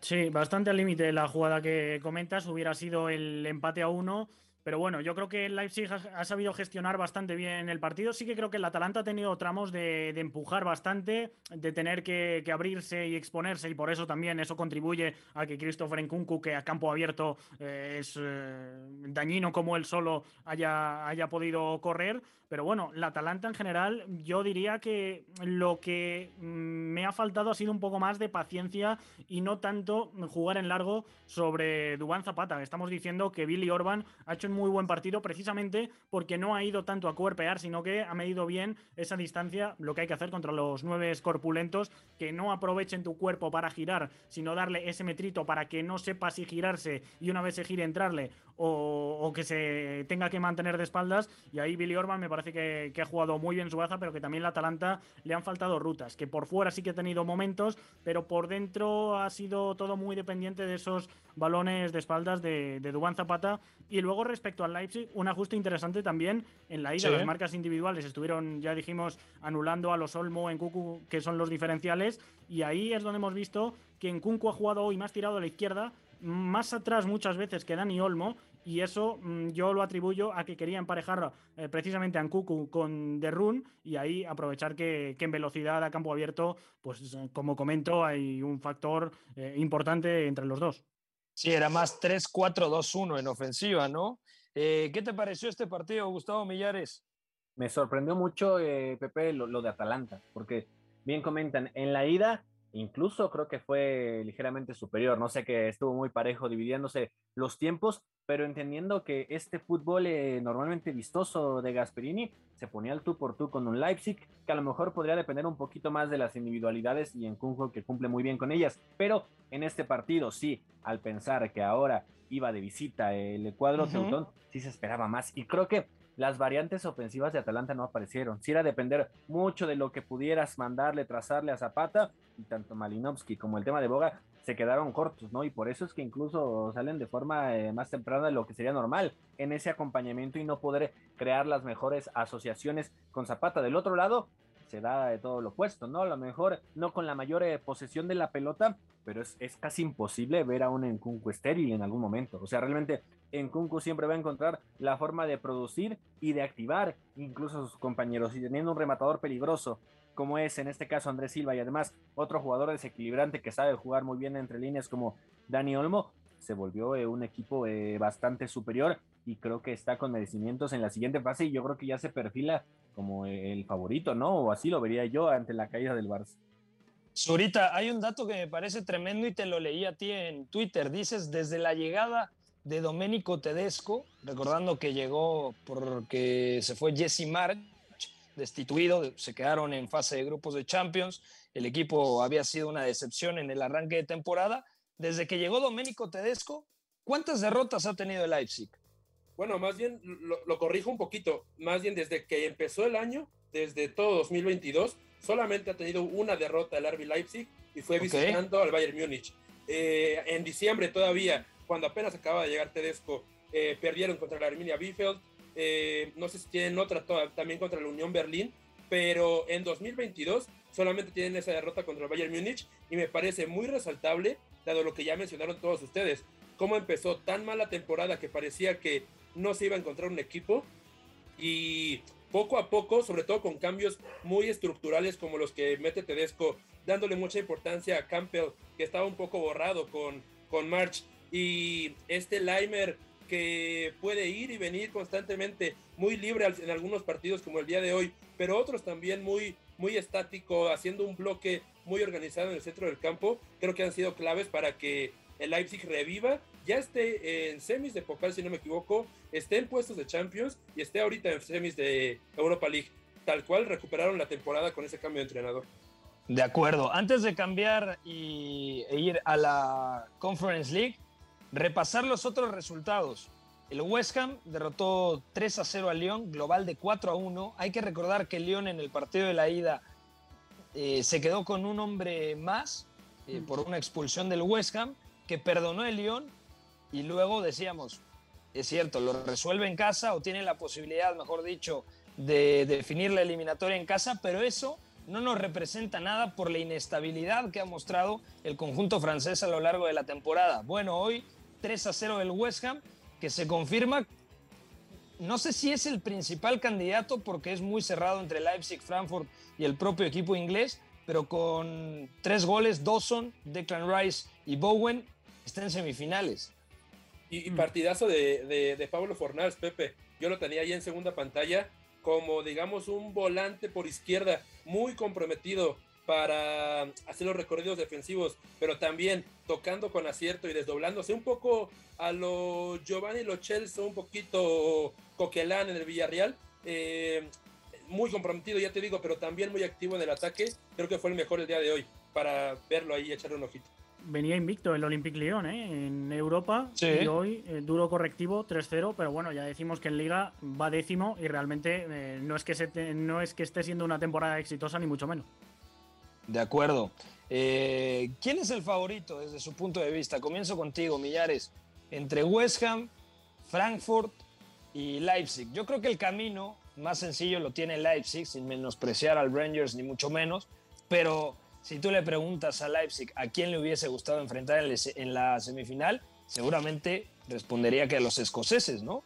Sí, bastante al límite la jugada que comentas. Hubiera sido el empate a uno pero bueno, yo creo que el Leipzig ha, sabido gestionar bastante bien el partido. Sí que creo que el Atalanta ha tenido tramos de, empujar bastante, de tener que, abrirse y exponerse, y por eso también eso contribuye a que Christopher Nkunku, que a campo abierto eh, es eh, dañino como él solo, haya, haya podido correr. Pero bueno, la Atalanta en general, yo diría que lo que mm, me ha faltado ha sido un poco más de paciencia y no tanto jugar en largo sobre Dubán Zapata. Estamos diciendo que Billy Orban ha hecho un muy buen partido precisamente porque no ha ido tanto a cuerpear, sino que ha medido bien esa distancia, lo que hay que hacer contra los nueve corpulentos, que no aprovechen tu cuerpo para girar, sino darle ese metrito para que no sepa si girarse y una vez se gire entrarle o, que se tenga que mantener de espaldas. Y ahí Billy Orban me parece que, ha jugado muy bien su baza, pero que también la Atalanta le han faltado rutas, que por fuera sí que ha tenido momentos, pero por dentro ha sido todo muy dependiente de esos balones de espaldas de, de Dubán Zapata. Y luego respecto al Leipzig, un ajuste interesante también en la ida. Las marcas individuales estuvieron, ya dijimos, anulando a los Olmo en Cucu, que son los diferenciales. Y ahí es donde hemos visto que en Kunku ha jugado hoy más tirado a la izquierda más atrás muchas veces que Dani Olmo y eso mm, yo lo atribuyo a que quería emparejar eh, precisamente a Nkuku con Derrun y ahí aprovechar que, en velocidad a campo abierto, pues eh, como comento, hay un factor eh, importante entre los dos. Sí, era más 3-4-2-1 en ofensiva, ¿no? ¿Qué te pareció este partido, Gustavo Millares? Me sorprendió mucho, Pepe, lo de Atalanta, porque bien comentan, en la ida incluso creo que fue ligeramente superior. No sé que estuvo muy parejo dividiéndose los tiempos, pero entendiendo que este fútbol eh, normalmente vistoso de Gasperini se ponía al tú por tú con un Leipzig, que a lo mejor podría depender un poquito más de las individualidades y en Kunjo que cumple muy bien con ellas. Pero en este partido, sí, al pensar que ahora iba de visita el cuadro uh sí se esperaba más. Y creo que las variantes ofensivas de Atalanta no aparecieron. Si era depender mucho de lo que pudieras mandarle, trazarle a Zapata, y tanto Malinowski como el tema de Boga se quedaron cortos, ¿no? Y por eso es que incluso salen de forma eh, más temprana de lo que sería normal en ese acompañamiento y no poder crear las mejores asociaciones con Zapata. Del otro lado, se da de todo lo opuesto, ¿no? A lo mejor no con la mayor eh, posesión de la pelota, pero es, es, casi imposible ver a un Nkunku estéril en algún momento. O sea, realmente Nkunku siempre va a encontrar la forma de producir y de activar incluso a sus compañeros. Y teniendo un rematador peligroso, como es en este caso Andrés Silva, y además otro jugador desequilibrante que sabe jugar muy bien entre líneas como Dani Olmo, se volvió eh, un equipo eh, bastante superior y creo que está con merecimientos en la siguiente fase y yo creo que ya se perfila como el favorito, ¿no? O así lo vería yo ante la caída del Barça. Zurita, hay un dato que me parece tremendo y te lo leí a ti en Twitter. Dices, desde la llegada de Domenico Tedesco, recordando que llegó porque se fue Jesse March, destituido, se quedaron en fase de grupos de Champions, el equipo había sido una decepción en el arranque de temporada. Desde que llegó Domenico Tedesco, ¿cuántas derrotas ha tenido el Leipzig? Bueno, más bien lo, corrijo un poquito. Más bien desde que empezó el año, desde todo 2022, solamente ha tenido una derrota el RB Leipzig y fue visitando al Bayern Múnich. Eh, en diciembre todavía cuando apenas acaba de llegar Tedesco, eh, perdieron contra la Arminia Bielefeld, eh, no sé si tienen otra también contra la Unión Berlín, pero en 2022 solamente tienen esa derrota contra el Bayern Múnich y me parece muy resaltable, dado lo que ya mencionaron todos ustedes, cómo empezó tan mala temporada que parecía que no se iba a encontrar un equipo y poco a poco, sobre todo con cambios muy estructurales como los que mete Tedesco, dándole mucha importancia a Campbell, que estaba un poco borrado con, con March, y este Leimer que puede ir y venir constantemente, muy libre en algunos partidos como el día de hoy, pero otros también muy, muy estático, haciendo un bloque muy organizado en el centro del campo, creo que han sido claves para que el Leipzig reviva, ya esté en semis de Pokal, si no me equivoco, esté en puestos de Champions y esté ahorita en semis de Europa League. Tal cual recuperaron la temporada con ese cambio de entrenador. De acuerdo. Antes de cambiar y, e ir a la Conference League, repasar los otros resultados. El West Ham derrotó 3 a 0 a Lyon, global de 4 a 1. Hay que recordar que Lyon en el partido de la ida eh, se quedó con un hombre más eh, por una expulsión del West Ham, que perdonó el Lyon y luego decíamos, es cierto, lo resuelve en casa o tiene la posibilidad, mejor dicho, de definir la eliminatoria en casa, pero eso no nos representa nada por la inestabilidad que ha mostrado el conjunto francés a lo largo de la temporada. Bueno, hoy 3 a 0 del West Ham, que se confirma, no sé si es el principal candidato porque es muy cerrado entre Leipzig, Frankfurt y el propio equipo inglés, pero con tres goles, Dawson, Declan Rice y Bowen está en semifinales. Y, partidazo de, de, Pablo Fornals, Pepe. Yo lo tenía ahí en segunda pantalla como, digamos, un volante por izquierda muy comprometido para hacer los recorridos defensivos, pero también tocando con acierto y desdoblándose un poco a lo Giovanni Lo Celso, un poquito Coquelán en el Villarreal. Eh, muy comprometido, ya te digo, pero también muy activo en el ataque. Creo que fue el mejor el día de hoy para verlo ahí y echarle un ojito. Venía invicto el Olympique Lyon ¿eh? en Europa y hoy eh, duro correctivo 3-0, pero bueno, ya decimos que en Liga va décimo y realmente eh, no, es que se no es que esté siendo una temporada exitosa ni mucho menos. De acuerdo. ¿Quién es el favorito desde su punto de vista? Comienzo contigo, Millares. Entre West Ham, Frankfurt y Leipzig. Yo creo que el camino más sencillo lo tiene Leipzig, sin menospreciar al Rangers ni mucho menos, pero si tú le preguntas a Leipzig a quién le hubiese gustado enfrentar en la semifinal, seguramente respondería que a los escoceses, ¿no?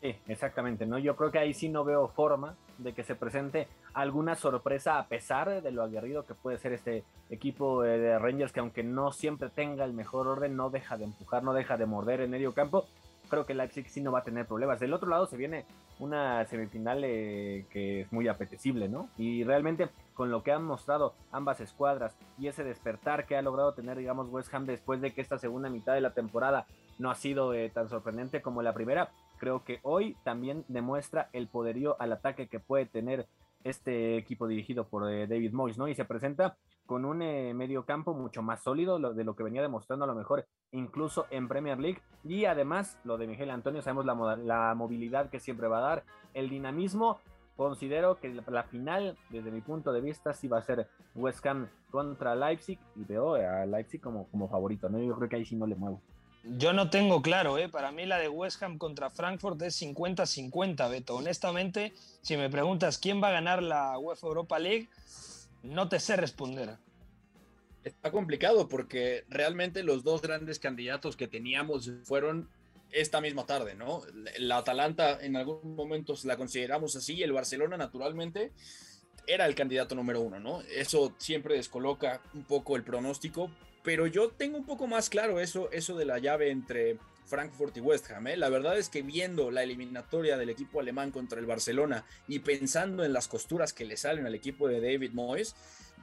Sí, exactamente, ¿no? Yo creo que ahí sí no veo forma de que se presente alguna sorpresa a pesar de lo aguerrido que puede ser este equipo de Rangers que aunque no siempre tenga el mejor orden, no deja de empujar, no deja de morder en medio campo. Creo que Leipzig sí no va a tener problemas. Del otro lado se viene una semifinal eh, que es muy apetecible, ¿no? Y realmente con lo que han mostrado ambas escuadras y ese despertar que ha logrado tener, digamos, West Ham después de que esta segunda mitad de la temporada no ha sido eh, tan sorprendente como la primera, creo que hoy también demuestra el poderío al ataque que puede tener este equipo dirigido por eh, David Moyes, ¿no? Y se presenta con un eh, medio campo mucho más sólido de lo que venía demostrando a lo mejor incluso en Premier League y además lo de Miguel Antonio sabemos la, la movilidad que siempre va a dar, el dinamismo Considero que la final, desde mi punto de vista, sí va a ser West Ham contra Leipzig y veo a Leipzig como, como favorito, ¿no? Yo creo que ahí sí no le muevo. Yo no tengo claro, ¿eh? para mí la de West Ham contra Frankfurt es 50-50, Beto. Honestamente, si me preguntas quién va a ganar la UEFA Europa League, no te sé responder. Está complicado porque realmente los dos grandes candidatos que teníamos fueron esta misma tarde, ¿no? La Atalanta en algún momento la consideramos así, y el Barcelona naturalmente era el candidato número uno, ¿no? Eso siempre descoloca un poco el pronóstico, pero yo tengo un poco más claro eso, eso de la llave entre Frankfurt y West Ham. ¿eh? La verdad es que viendo la eliminatoria del equipo alemán contra el Barcelona y pensando en las costuras que le salen al equipo de David Moyes,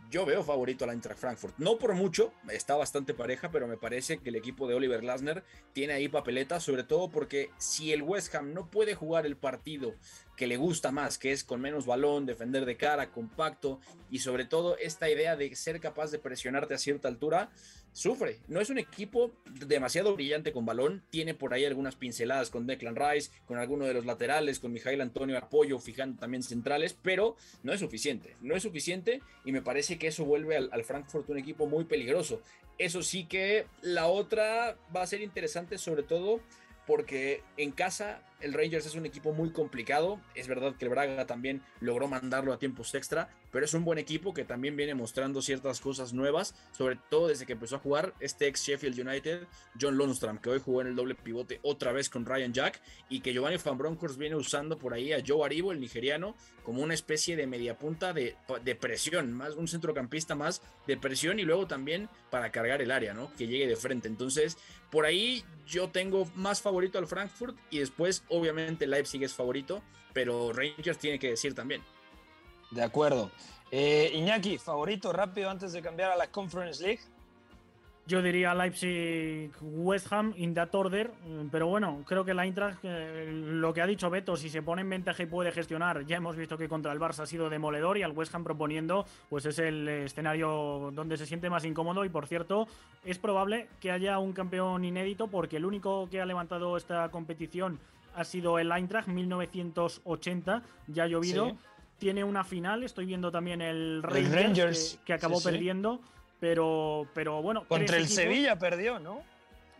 yo veo favorito a la Eintracht Frankfurt. No por mucho, está bastante pareja, pero me parece que el equipo de Oliver Glasner tiene ahí papeleta, sobre todo porque si el West Ham no puede jugar el partido que le gusta más, que es con menos balón, defender de cara, compacto y sobre todo esta idea de ser capaz de presionarte a cierta altura, sufre. No es un equipo demasiado brillante con balón. Tiene por ahí algunas pinceladas con Declan Rice, con alguno de los laterales, con Mijail Antonio Apoyo, fijando también centrales, pero no es suficiente. No es suficiente y me parece que eso vuelve al, al Frankfurt un equipo muy peligroso. Eso sí que la otra va a ser interesante, sobre todo porque en casa el Rangers es un equipo muy complicado. Es verdad que el Braga también logró mandarlo a tiempos extra, pero es un buen equipo que también viene mostrando ciertas cosas nuevas, sobre todo desde que empezó a jugar este ex Sheffield United, John Lundstrom, que hoy jugó en el doble pivote otra vez con Ryan Jack, y que Giovanni Van Bronckhorst viene usando por ahí a Joe Aribo, el nigeriano, como una especie de mediapunta de, de presión, más un centrocampista más de presión y luego también para cargar el área, ¿no? Que llegue de frente. Entonces, por ahí yo tengo más favorito al Frankfurt y después obviamente Leipzig es favorito, pero Rangers tiene que decir también. De acuerdo. Eh, Iñaki, favorito rápido antes de cambiar a la Conference League. Yo diría Leipzig, West Ham, in that order, pero bueno, creo que la Eintracht, eh, lo que ha dicho Beto, si se pone en ventaja y puede gestionar, ya hemos visto que contra el Barça ha sido demoledor y al West Ham proponiendo, pues es el escenario donde se siente más incómodo y por cierto, es probable que haya un campeón inédito porque el único que ha levantado esta competición ha sido el Eintracht 1980, ya ha llovido. Sí. Tiene una final, estoy viendo también el El Rangers, Rangers, que, que acabó sí, sí. perdiendo, pero, pero bueno. Contra el equipos- Sevilla perdió, ¿no?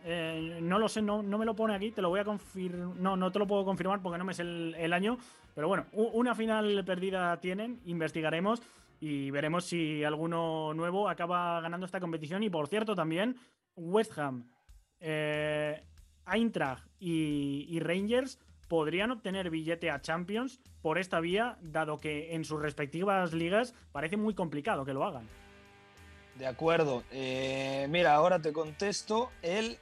eh, no lo sé, no, no me lo pone aquí, te lo voy a confirmar. No, no te lo puedo confirmar porque no me sé el, el año. Pero bueno, una final perdida tienen, investigaremos y veremos si alguno nuevo acaba ganando esta competición. Y por cierto, también West Ham, eh, Eintracht y, y Rangers podrían obtener billete a Champions por esta vía, dado que en sus respectivas ligas parece muy complicado que lo hagan. De acuerdo. Eh, mira, ahora te contesto. El,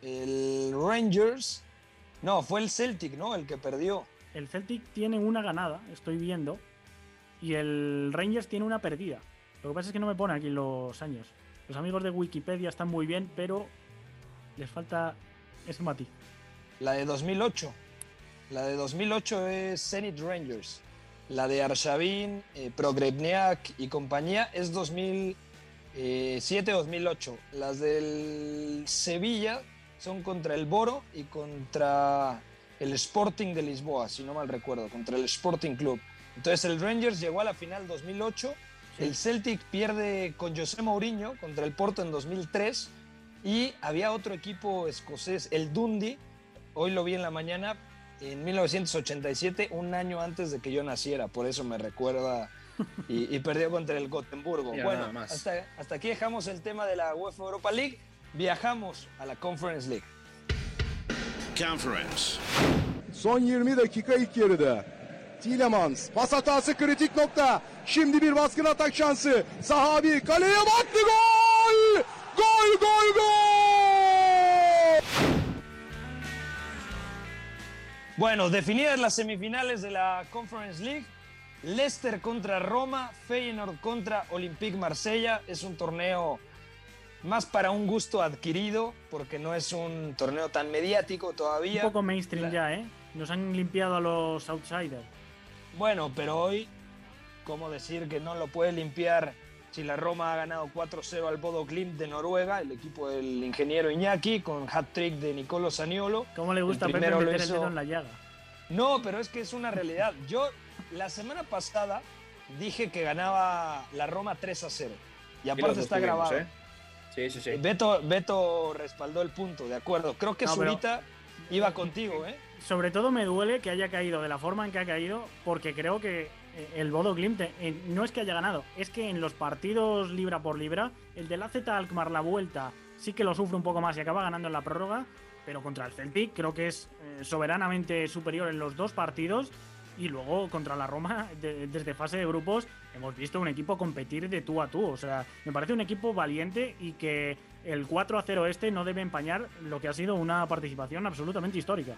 el Rangers. No, fue el Celtic, ¿no? El que perdió. El Celtic tiene una ganada, estoy viendo, y el Rangers tiene una perdida. Lo que pasa es que no me pone aquí los años. Los amigos de Wikipedia están muy bien, pero les falta ese matiz. La de 2008. La de 2008 es Zenit Rangers. La de Arshavin, eh, Progrebniak y compañía es 2007-2008. Las del Sevilla son contra el Boro y contra el Sporting de Lisboa, si no mal recuerdo, contra el Sporting Club. Entonces el Rangers llegó a la final 2008, el Celtic pierde con José Mourinho contra el Porto en 2003 y había otro equipo escocés, el Dundee, hoy lo vi en la mañana, en 1987, un año antes de que yo naciera, por eso me recuerda, y, y perdió contra el Gotemburgo. Mira, bueno, nada más. hasta, hasta aquí dejamos el tema de la UEFA Europa League, viajamos a la Conference League. Conference. Son 20 dakika ilk yarıda. Tielemans pas hatası kritik nokta. Şimdi bir baskın atak şansı. Sahabi kaleye baktı gol! Gol gol gol! Bueno, definidas las semifinales de la Conference League, Leicester contra Roma, Feyenoord contra Olympique Marsella. Es un torneo más para un gusto adquirido, porque no es un torneo tan mediático Un todavía. poco mainstream ya, ¿eh? Nos han limpiado a los outsiders. Bueno, pero hoy, ¿cómo decir que no lo puede limpiar si la Roma ha ganado 4-0 al Bodo Glimt de Noruega, el equipo del ingeniero Iñaki, con hat-trick de Nicolo Saniolo? ¿Cómo le gusta El Pepe primero lo meter el hizo- dedo en la llaga? No, pero es que es una realidad. Yo la semana pasada dije que ganaba la Roma 3 a 0. Y aparte está tuvimos, grabado. ¿eh? Sí, sí, sí. Beto, Beto respaldó el punto, de acuerdo. Creo que No, pero- Zurita iba contigo, ¿eh? Sobre todo me duele que haya caído de la forma en que ha caído, porque creo que el Bodo Glimt eh, no es que haya ganado, es que en los partidos libra por libra, el del AZ Alkmaar la vuelta sí que lo sufre un poco más y acaba ganando en la prórroga, pero contra el Celtic creo que es eh, soberanamente superior en los dos partidos. Y luego contra la Roma, de- desde fase de grupos, hemos visto un equipo competir de tú a tú. O sea, me parece un equipo valiente y que el 4 a 0 este no debe empañar lo que ha sido una participación absolutamente histórica.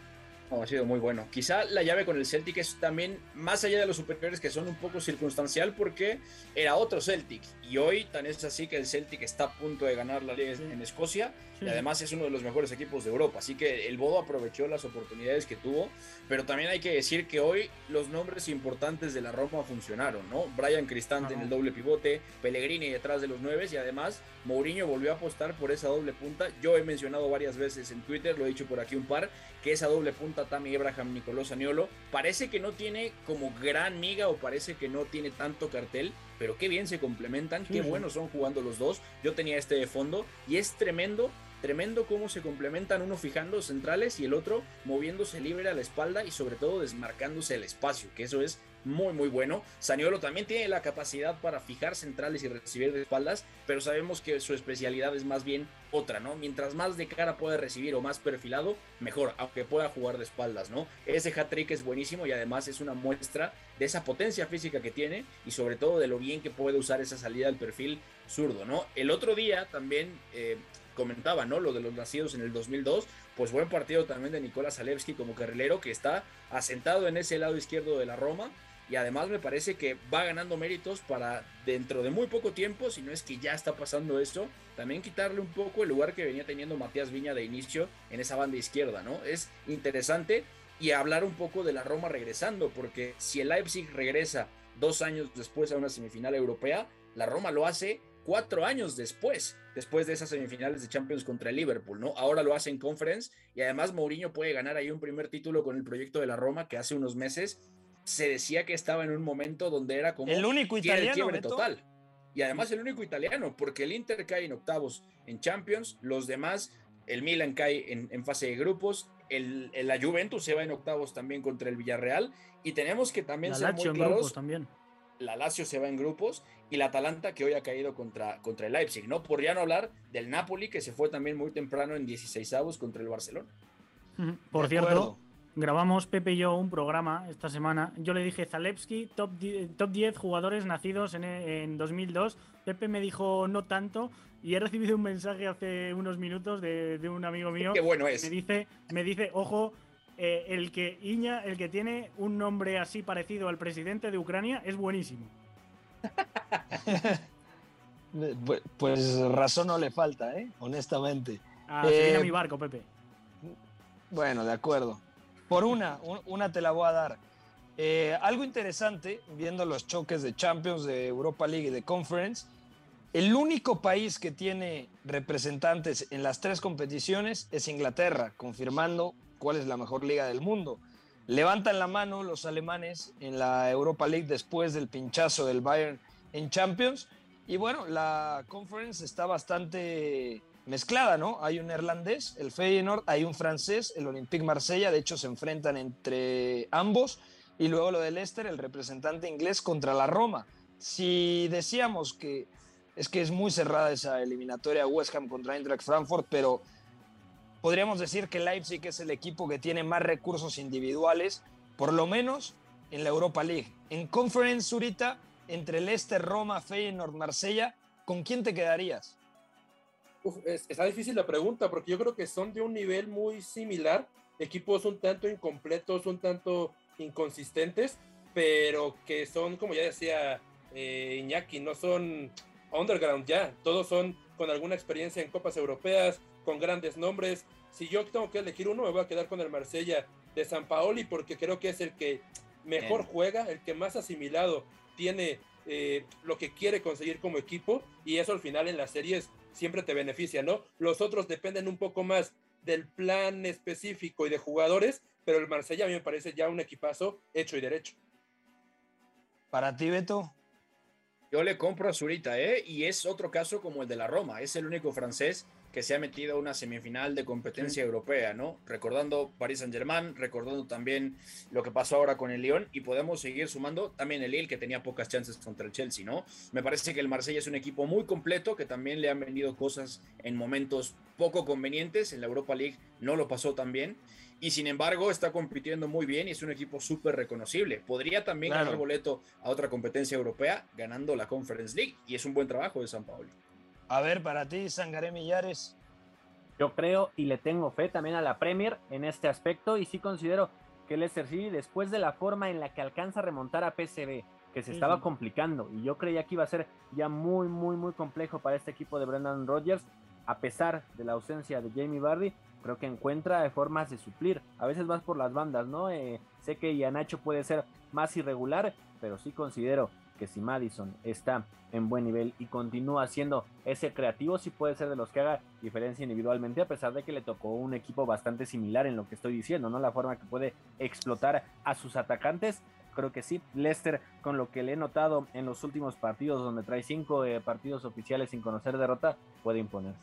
Ha sido muy bueno. Quizá la llave con el Celtic es también, más allá de los superiores, que son un poco circunstancial porque era otro Celtic. Y hoy tan es así que el Celtic está a punto de ganar la liga en Escocia y además es uno de los mejores equipos de Europa. Así que el Bodo aprovechó las oportunidades que tuvo. Pero también hay que decir que hoy los nombres importantes de la Roma funcionaron, ¿no? Brian Cristante en el doble pivote, Pellegrini detrás de los nueve y además Mourinho volvió a apostar por esa doble punta. Yo he mencionado varias veces en Twitter, lo he dicho por aquí un par, que esa doble punta Tammy Abraham, Nicolás Aniolo, parece que no tiene como gran miga o parece que no tiene tanto cartel, pero qué bien se complementan, qué buenos son jugando los dos. Yo tenía este de fondo y es tremendo Tremendo cómo se complementan uno fijando centrales y el otro moviéndose libre a la espalda y sobre todo desmarcándose el espacio, que eso es muy muy bueno. Saniolo también tiene la capacidad para fijar centrales y recibir de espaldas, pero sabemos que su especialidad es más bien otra, ¿no? Mientras más de cara puede recibir o más perfilado, mejor, aunque pueda jugar de espaldas, ¿no? Ese hat-trick es buenísimo y además es una muestra de esa potencia física que tiene y sobre todo de lo bien que puede usar esa salida del perfil zurdo, ¿no? El otro día también... Eh, comentaba, ¿no? Lo de los nacidos en el 2002, pues buen partido también de Nicolás Zalewski como carrilero que está asentado en ese lado izquierdo de la Roma y además me parece que va ganando méritos para dentro de muy poco tiempo, si no es que ya está pasando esto, también quitarle un poco el lugar que venía teniendo Matías Viña de inicio en esa banda izquierda, ¿no? Es interesante y hablar un poco de la Roma regresando, porque si el Leipzig regresa dos años después a una semifinal europea, la Roma lo hace cuatro años después, después de esas semifinales de Champions contra el Liverpool, ¿no? Ahora lo hace en Conference y además Mourinho puede ganar ahí un primer título con el proyecto de la Roma que hace unos meses se decía que estaba en un momento donde era como el único italiano el total. Y además el único italiano, porque el Inter cae en octavos en Champions, los demás, el Milan cae en, fase de grupos, el, la Juventus se va en octavos también contra el Villarreal y tenemos que también ser muy claros. También la Lazio se va en grupos y la Atalanta que hoy ha caído contra, contra el Leipzig, ¿no? Por ya no hablar del Napoli que se fue también muy temprano en 16 avos contra el Barcelona. Por cierto, grabamos Pepe y yo un programa esta semana. Yo le dije Zalewski, top 10, top 10 jugadores nacidos en, en 2002. Pepe me dijo no tanto y he recibido un mensaje hace unos minutos de, de un amigo mío. Qué bueno es. Me dice, me dice, ojo, eh, el que Iña, el que tiene un nombre así parecido al presidente de Ucrania, es buenísimo. Pues razón no le falta, ¿eh? honestamente. Ah, eh, mi barco, Pepe. Bueno, de acuerdo. Por una, una te la voy a dar. Eh, algo interesante, viendo los choques de Champions, de Europa League y de Conference, el único país que tiene representantes en las tres competiciones es Inglaterra, confirmando cuál es la mejor liga del mundo. Levantan la mano los alemanes en la Europa League después del pinchazo del Bayern en Champions. Y bueno, la conference está bastante mezclada, ¿no? Hay un neerlandés, el Feyenoord, hay un francés, el Olympique Marsella, de hecho se enfrentan entre ambos. Y luego lo del Leicester, el representante inglés contra la Roma. Si decíamos que es que es muy cerrada esa eliminatoria West Ham contra Eintracht Frankfurt, pero podríamos decir que Leipzig es el equipo que tiene más recursos individuales, por lo menos en la Europa League. En Conference Zurita, entre Leicester, Roma, Feyenoord, Marsella, ¿con quién te quedarías? está difícil la pregunta porque yo creo que son de un nivel muy similar, equipos un tanto incompletos, un tanto inconsistentes, pero que son, como ya decía eh, Iñaki, no son underground ya, todos son con alguna experiencia en copas europeas, con grandes nombres. Si yo tengo que elegir uno, me voy a quedar con el Marsella de San Paoli porque creo que es el que mejor juega, el que más asimilado tiene eh, lo que quiere conseguir como equipo y eso al final en las series siempre te beneficia, ¿no? Los otros dependen un poco más del plan específico y de jugadores, pero el Marsella a mí me parece ya un equipazo hecho y derecho. Para ti, Beto. Yo le compro a Zurita, ¿eh? Y es otro caso como el de la Roma. Es el único francés que se ha metido a una semifinal de competencia europea, ¿no? Recordando Paris Saint-Germain, recordando también lo que pasó ahora con el Lyon y podemos seguir sumando también el Lille que tenía pocas chances contra el Chelsea, ¿no? Me parece que el Marsella es un equipo muy completo que también le han venido cosas en momentos poco convenientes, en la Europa League no lo pasó tan bien y sin embargo está compitiendo muy bien y es un equipo súper reconocible. Podría también ganar boleto a otra competencia europea ganando la Conference League y es un buen trabajo de San Paulo. A ver, para ti, Sangaré Millares. Yo creo y le tengo fe también a la Premier en este aspecto y sí considero que Leicester City, después de la forma en la que alcanza a remontar a PSV, que se estaba complicando y yo creía que iba a ser ya muy, muy, muy complejo para este equipo de Brendan Rodgers, a pesar de la ausencia de Jamie Vardy, creo que encuentra formas de suplir, a veces más por las bandas, ¿no? Eh, sé que Yanacho puede ser más irregular, pero sí considero que si Madison está en buen nivel y continúa siendo ese creativo, sí puede ser de los que haga diferencia individualmente, a pesar de que le tocó un equipo bastante similar en lo que estoy diciendo, ¿no? La forma que puede explotar a sus atacantes. Creo que sí, Lester, con lo que le he notado en los últimos partidos, donde trae cinco eh, partidos oficiales sin conocer derrota, puede imponerse.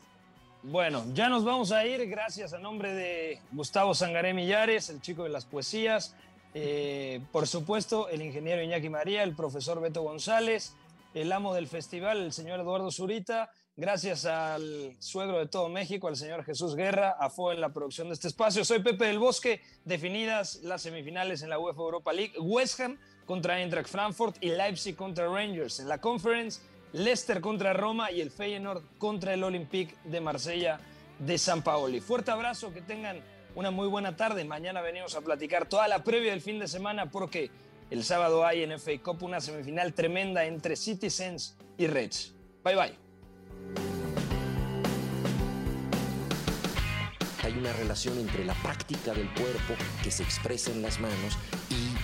Bueno, ya nos vamos a ir, gracias a nombre de Gustavo Sangaré Millares, el chico de las poesías, eh, por supuesto, el ingeniero Iñaki María, el profesor Beto González, el amo del festival, el señor Eduardo Zurita. Gracias al suegro de todo México, al señor Jesús Guerra, a FO en la producción de este espacio. Soy Pepe del Bosque. Definidas las semifinales en la UEFA Europa League. West Ham contra Eintracht Frankfurt y Leipzig contra Rangers. En la Conference, Leicester contra Roma y el Feyenoord contra el Olympique de Marsella de San Paoli. Fuerte abrazo, que tengan una muy buena tarde. Mañana venimos a platicar toda la previa del fin de semana porque el sábado hay en FA Cup una semifinal tremenda entre Citizens y Reds. Bye bye. Hay una relación entre la práctica del cuerpo que se expresa en las manos y